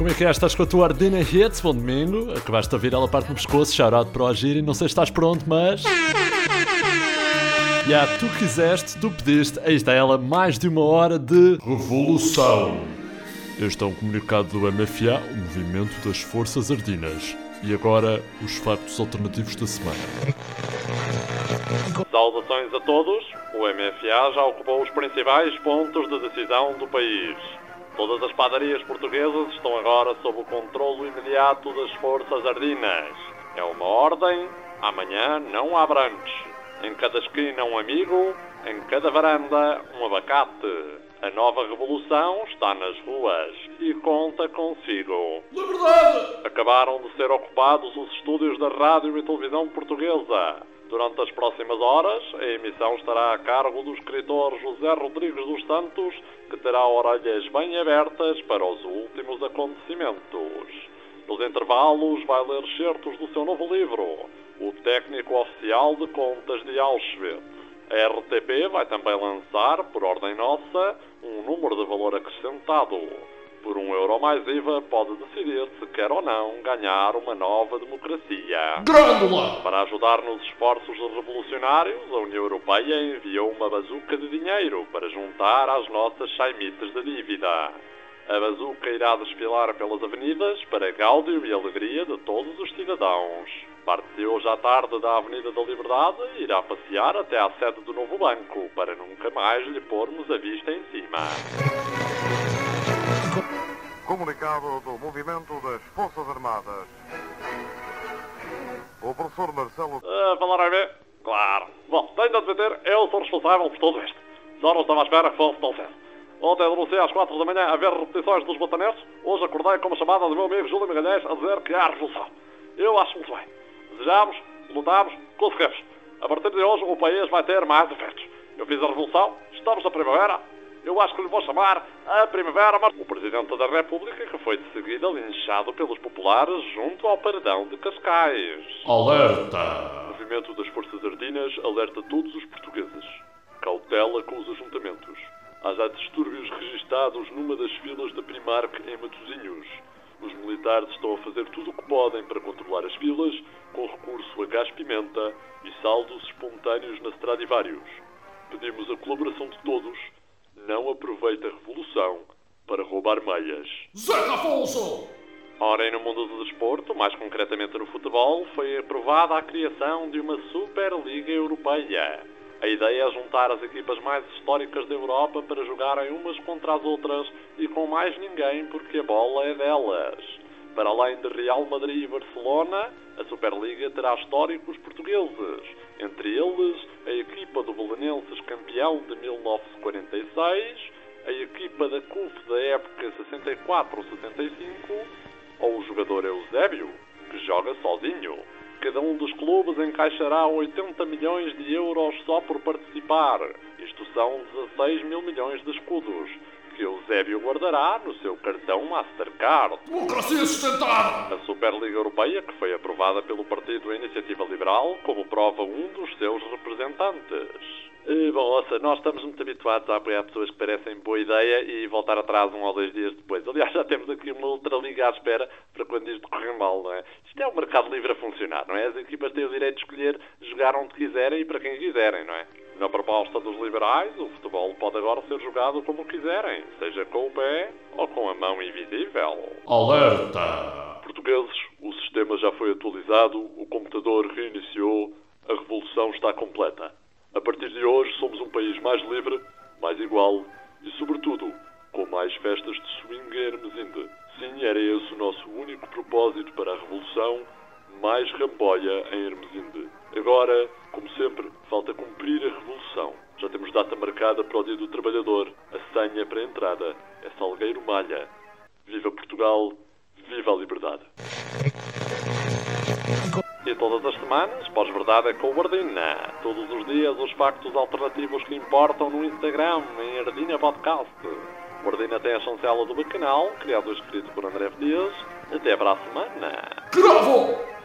como é que é? Estás com a tua Ardina Hits? Bom domingo. Acabaste de ouvir ela parte no pescoço, shout para o agir e não sei se estás pronto, mas. Já, yeah, tu quiseste, tu pediste, aí está ela, mais de uma hora de revolução. Este é um comunicado do MFA, o Movimento das Forças Ardinas. E agora, os factos alternativos da semana. Saudações a todos. O MFA já ocupou os principais pontos de decisão do país. Todas as padarias portuguesas estão agora sob o controlo imediato das forças ardinas. É uma ordem, amanhã não há brunch. Em cada esquina um amigo, em cada varanda um abacate. A nova revolução está nas ruas e conta consigo. Liberdade! Acabaram de ser ocupados os estúdios da Rádio e Televisão Portuguesa. Durante as próximas horas, a emissão estará a cargo do escritor José Rodrigues dos Santos, que terá orelhas bem abertas para os últimos acontecimentos. Nos intervalos, vai ler certos do seu novo livro, O Técnico Oficial de Contas de Auschwitz. A RTP vai também lançar, por ordem nossa, um número de valor acrescentado por um euro mais IVA, pode decidir se quer ou não ganhar uma nova democracia. Grândola! Para ajudar nos esforços revolucionários, a União Europeia enviou uma bazuca de dinheiro para juntar às nossas chaimites de dívida. A bazuca irá desfilar pelas avenidas para gáudio e alegria de todos os cidadãos. Parte hoje à tarde da Avenida da Liberdade e irá passear até à sede do novo banco, para nunca mais lhe pormos a vista em cima. Comunicado do Movimento das Forças Armadas. O professor Marcelo. Uh, falar a ver? Claro. Bom, tenho de admitir, eu sou responsável por tudo isto. Só não estava à espera que fosse tão cedo. Ontem denunciei às 4 da manhã a ver repetições dos botaneses. Hoje acordei com uma chamada do meu amigo Júlio Magalhães a dizer que há revolução. Eu acho muito bem. Desejamos, lutamos, conseguimos. A partir de hoje o país vai ter mais efeitos. Eu fiz a revolução, estamos na primavera, eu acho que lhe vou chamar a Primavera mas O Presidente da República que foi de seguida linchado pelos populares junto ao paredão de Cascais. Alerta! O movimento das Forças Ardinas alerta todos os portugueses. Cautela com os ajuntamentos. Há já distúrbios registados numa das filas da Primark em Matosinhos. Os militares estão a fazer tudo o que podem para controlar as filas, com recurso a gás-pimenta e saldos espontâneos na Stradivarius. Pedimos a colaboração de todos não aproveita a revolução para roubar meias. Zeca Afonso! Ora, e no mundo do desporto, mais concretamente no futebol, foi aprovada a criação de uma Superliga Europeia. A ideia é juntar as equipas mais históricas da Europa para jogarem umas contra as outras e com mais ninguém porque a bola é delas. Para além de Real Madrid e Barcelona, a Superliga terá históricos portugueses, entre eles a equipa campeão de 1946, a equipa da CUF da época 64-65 ou o jogador Eusébio, que joga sozinho. Cada um dos clubes encaixará 80 milhões de euros só por participar. Isto são 16 mil milhões de escudos que Eusébio guardará no seu cartão Mastercard. Democracia sustentável! A Superliga Europeia, que foi aprovada pelo Partido Iniciativa Liberal, como prova um dos seus representantes. E, bom, ouça, nós estamos muito habituados a apoiar pessoas que parecem boa ideia e voltar atrás um ou dois dias depois. Aliás, já temos aqui uma outra liga à espera para quando isto correr mal, não é? Isto é o mercado livre a funcionar, não é? As equipas têm o direito de escolher jogar onde quiserem e para quem quiserem, não é? Na proposta dos liberais, o futebol pode agora ser jogado como quiserem, seja com o pé ou com a mão invisível. Alerta! Portugueses, o sistema já foi atualizado, o computador reiniciou, a revolução está completa. A partir de hoje somos um país mais livre, mais igual e, sobretudo, com mais festas de swing em Hermesinde. Sim, era esse o nosso único propósito para a revolução, mais ramboia em Hermesinde. Agora, como sempre, falta cumprir a revolução. Já temos data marcada para o Dia do Trabalhador. A senha para a entrada é Salgueiro Malha. Viva Portugal, viva a liberdade. Todas as semanas, pós-verdade é com o Ardina. Todos os dias, os factos alternativos que importam no Instagram, em Ardina Podcast. O Ardina tem a chancela do Bacanal, criado e escrito por André Dias. Até para a semana. Cravo!